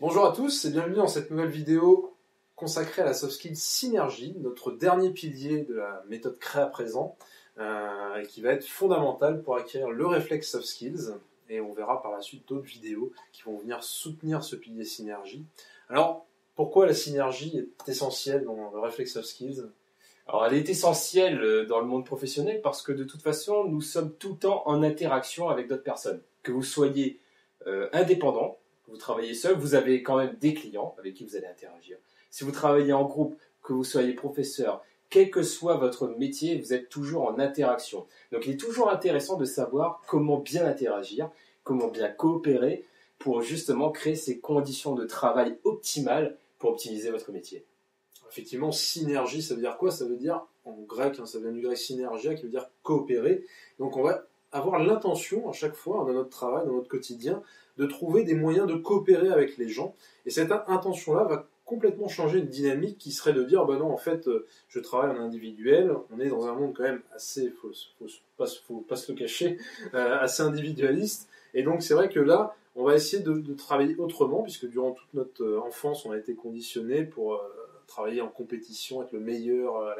Bonjour à tous et bienvenue dans cette nouvelle vidéo consacrée à la soft skill synergie, notre dernier pilier de la méthode créa présent, euh, qui va être fondamental pour acquérir le réflexe soft skills. Et on verra par la suite d'autres vidéos qui vont venir soutenir ce pilier synergie. Alors, pourquoi la synergie est essentielle dans le réflexe soft skills? Alors, elle est essentielle euh, dans le monde professionnel parce que de toute façon, nous sommes tout le temps en interaction avec d'autres personnes. Que vous soyez euh, indépendant, vous travaillez seul, vous avez quand même des clients avec qui vous allez interagir. Si vous travaillez en groupe, que vous soyez professeur, quel que soit votre métier, vous êtes toujours en interaction. Donc, il est toujours intéressant de savoir comment bien interagir, comment bien coopérer pour justement créer ces conditions de travail optimales pour optimiser votre métier effectivement, synergie, ça veut dire quoi? Ça veut dire, en grec, hein, ça vient du grec synergia, qui veut dire coopérer. Donc on va avoir l'intention, à chaque fois, dans notre travail, dans notre quotidien, de trouver des moyens de coopérer avec les gens. Et cette intention-là va complètement changer une dynamique qui serait de dire, ben non, en fait, euh, je travaille en individuel, on est dans un monde quand même assez, faut, faut, pas, faut pas se le cacher, euh, assez individualiste. Et donc c'est vrai que là, on va essayer de, de, travailler autrement, puisque durant toute notre euh, enfance, on a été conditionné pour travailler en compétition, être le meilleur euh,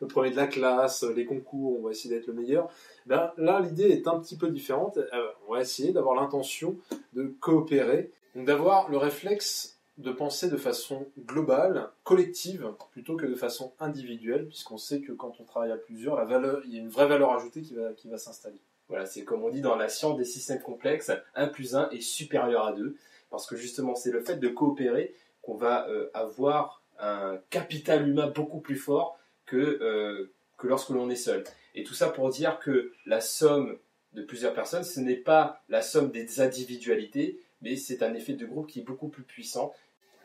le premier de la classe, les concours, on va essayer d'être le meilleur. Ben, là, l'idée est un petit peu différente. Euh, on va essayer d'avoir l'intention de coopérer, d'avoir le réflexe de penser de façon globale, collective, plutôt que de façon individuelle, puisqu'on sait que quand on travaille à plusieurs, la valeur, il y a une vraie valeur ajoutée qui va, qui va s'installer. Voilà, c'est comme on dit dans la science des systèmes complexes, 1 plus 1 est supérieur à 2, parce que justement c'est le fait de coopérer qu'on va euh, avoir un capital humain beaucoup plus fort que, euh, que lorsque l'on est seul. Et tout ça pour dire que la somme de plusieurs personnes, ce n'est pas la somme des individualités, mais c'est un effet de groupe qui est beaucoup plus puissant.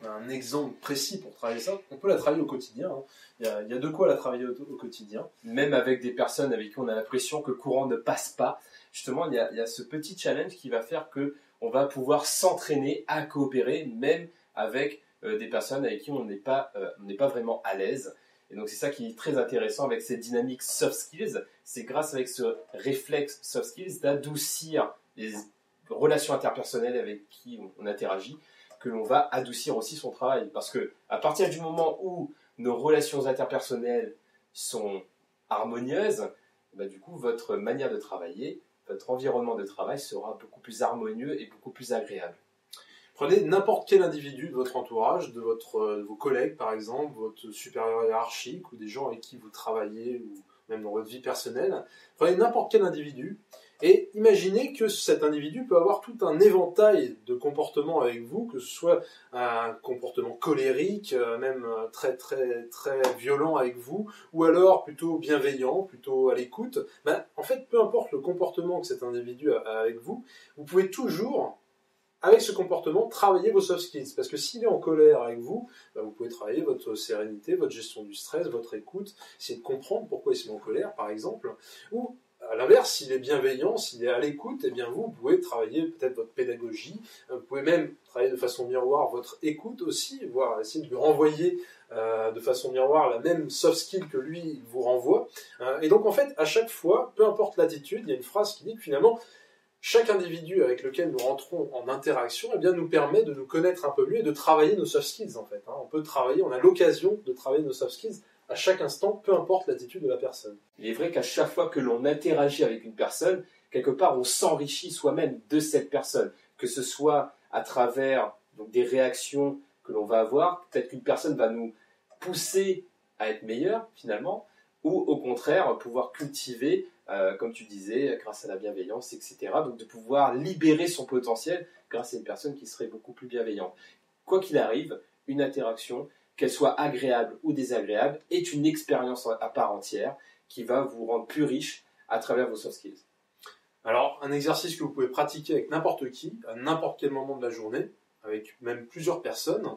Un exemple précis pour travailler ça, on peut la travailler au quotidien. Hein. Il, y a, il, y a, de quoi la travailler au, quotidien. Même avec des personnes avec qui on a l'impression que le courant ne passe pas, justement, il y a, il y a ce petit challenge qui va faire que on va pouvoir s'entraîner à coopérer, même avec des personnes avec qui on n'est pas, euh, pas vraiment à l'aise. Et donc c'est ça qui est très intéressant avec cette dynamique soft skills, c'est grâce avec ce réflexe soft skills d'adoucir les relations interpersonnelles avec qui on, interagit, que l'on va adoucir aussi son travail. Parce que à partir du moment où nos relations interpersonnelles sont harmonieuses, bah, du coup votre manière de travailler, votre environnement de travail sera beaucoup plus harmonieux et beaucoup plus agréable. Prenez n'importe quel individu de votre entourage, de, euh, vos collègues par exemple, votre supérieur hiérarchique ou des gens avec qui vous travaillez ou même dans votre vie personnelle. Prenez n'importe quel individu et imaginez que cet individu peut avoir tout un éventail de comportements avec vous, que ce soit un comportement colérique, euh, même euh, très très très violent avec vous, ou alors plutôt bienveillant, plutôt à l'écoute. Ben, en fait, peu importe le comportement que cet individu a avec vous, vous pouvez toujours avec ce comportement, travaillez vos soft skills. Parce que s'il est en colère avec vous, bah, vous pouvez travailler votre sérénité, votre gestion du stress, votre écoute, essayer de comprendre pourquoi il se met en colère, par exemple. Ou à l'inverse, s'il est bienveillant, s'il est à l'écoute, eh bien vous, pouvez travailler peut-être votre pédagogie, vous pouvez même travailler de façon miroir votre écoute aussi, voire essayer de lui renvoyer euh, de façon miroir la même soft skill que lui vous renvoie. Euh, et donc en fait, à chaque fois, peu importe l'attitude, il y a une phrase qui dit que finalement, chaque individu avec lequel nous rentrons en interaction eh nous permet de nous connaître un peu mieux et de travailler nos soft skills. Hein. On peut travailler, on a l'occasion de travailler nos soft skills à chaque instant, peu importe l'attitude de la personne. Il est vrai qu'à chaque fois que l'on interagit avec une personne, quelque part on s'enrichit soi-même de cette personne, que ce soit à travers des réactions que l'on va avoir, peut-être qu'une personne va nous pousser à être meilleur finalement, ou au contraire pouvoir cultiver euh, comme tu disais, grâce à la bienveillance, etc. Donc de pouvoir libérer son potentiel grâce à une personne qui serait beaucoup plus bienveillante. Quoi qu'il arrive, une interaction, qu'elle soit agréable ou désagréable, est une expérience à part entière qui va vous rendre plus riche à travers vos soft skills. Alors, un exercice que vous pouvez pratiquer avec n'importe qui, à n'importe quel moment de la journée, avec même plusieurs personnes,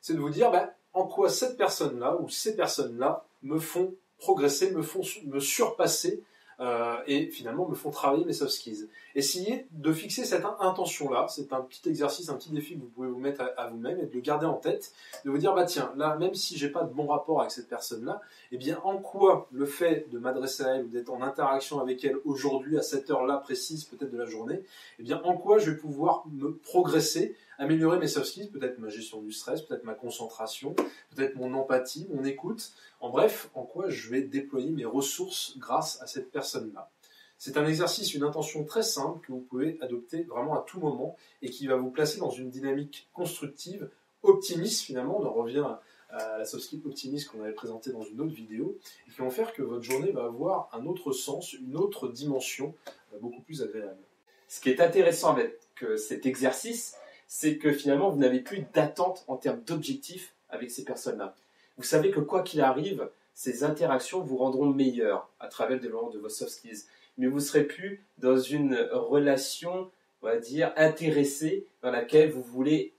c'est de vous dire bah, en quoi cette personne-là ou ces personnes-là me font progresser, me font me surpasser euh, et finalement me font travailler mes soft skills. Essayez de fixer cette intention-là, c'est un petit exercice, un petit défi que vous pouvez vous mettre à, vous-même et de le garder en tête, de vous dire bah tiens, là même si j'ai pas de bon rapport avec cette personne-là, eh bien en quoi le fait de m'adresser à elle ou d'être en interaction avec elle aujourd'hui à cette heure-là précise peut-être de la journée, eh bien en quoi je vais pouvoir me progresser améliorer mes soft skills, peut-être ma gestion du stress, peut-être ma concentration, peut-être mon empathie, mon écoute. En bref, en quoi je vais déployer mes ressources grâce à cette personne-là. C'est un exercice, une intention très simple que vous pouvez adopter vraiment à tout moment et qui va vous placer dans une dynamique constructive, optimiste finalement. On en revient à la soft skill optimiste qu'on avait présentée dans une autre vidéo et qui vont faire que votre journée va avoir un autre sens, une autre dimension euh, beaucoup plus agréable. Ce qui est intéressant avec euh, cet exercice, c'est que finalement vous n'avez plus d'attente en termes d'objectifs avec ces personnes-là. Vous savez que quoi qu'il arrive, ces interactions vous rendront meilleur à travers le développement de vos soft skills mais vous serez plus dans une relation, on va dire, intéressée dans laquelle vous voulez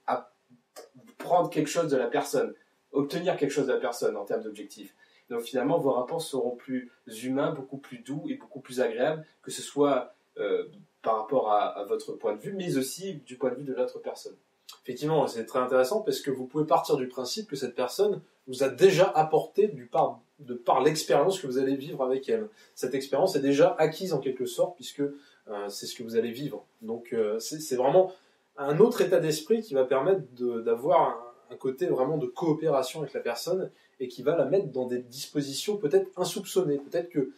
prendre quelque chose de la personne, obtenir quelque chose de la personne en termes d'objectifs. Donc finalement, vos rapports seront plus humains, beaucoup plus doux et beaucoup plus agréables, que ce soit euh, par rapport à, votre point de vue, mais aussi du point de vue de l'autre personne. Effectivement, c'est très intéressant parce que vous pouvez partir du principe que cette personne vous a déjà apporté du part de par l'expérience que vous allez vivre avec elle. Cette expérience est déjà acquise en quelque sorte puisque euh, c'est ce que vous allez vivre. Donc euh, c'est vraiment un autre état d'esprit qui va permettre d'avoir un, côté vraiment de coopération avec la personne et qui va la mettre dans des dispositions peut-être insoupçonnées. Peut-être que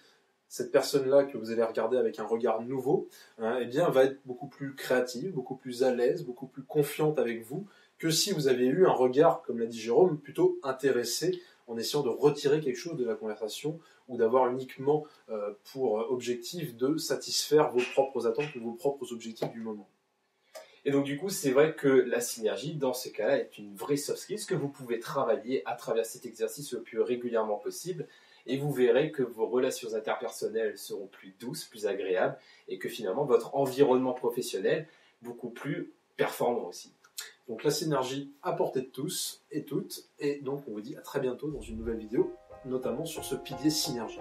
cette personne-là que vous allez regarder avec un regard nouveau, hein, eh bien, va être beaucoup plus créative, beaucoup plus à l'aise, beaucoup plus confiante avec vous que si vous avez eu un regard, comme l'a dit Jérôme, plutôt intéressé en essayant de retirer quelque chose de la conversation ou d'avoir uniquement euh, pour objectif de satisfaire vos propres attentes ou vos propres objectifs du moment. Et donc du coup, c'est vrai que la synergie, dans ce cas-là, est une vraie soft skill que vous pouvez travailler à travers cet exercice le plus régulièrement possible. Et vous verrez que vos relations interpersonnelles seront plus douces, plus agréables, et que finalement votre environnement professionnel beaucoup plus performant aussi. Donc la synergie à portée de tous et toutes. Et donc on vous dit à très bientôt dans une nouvelle vidéo, notamment sur ce pilier synergie.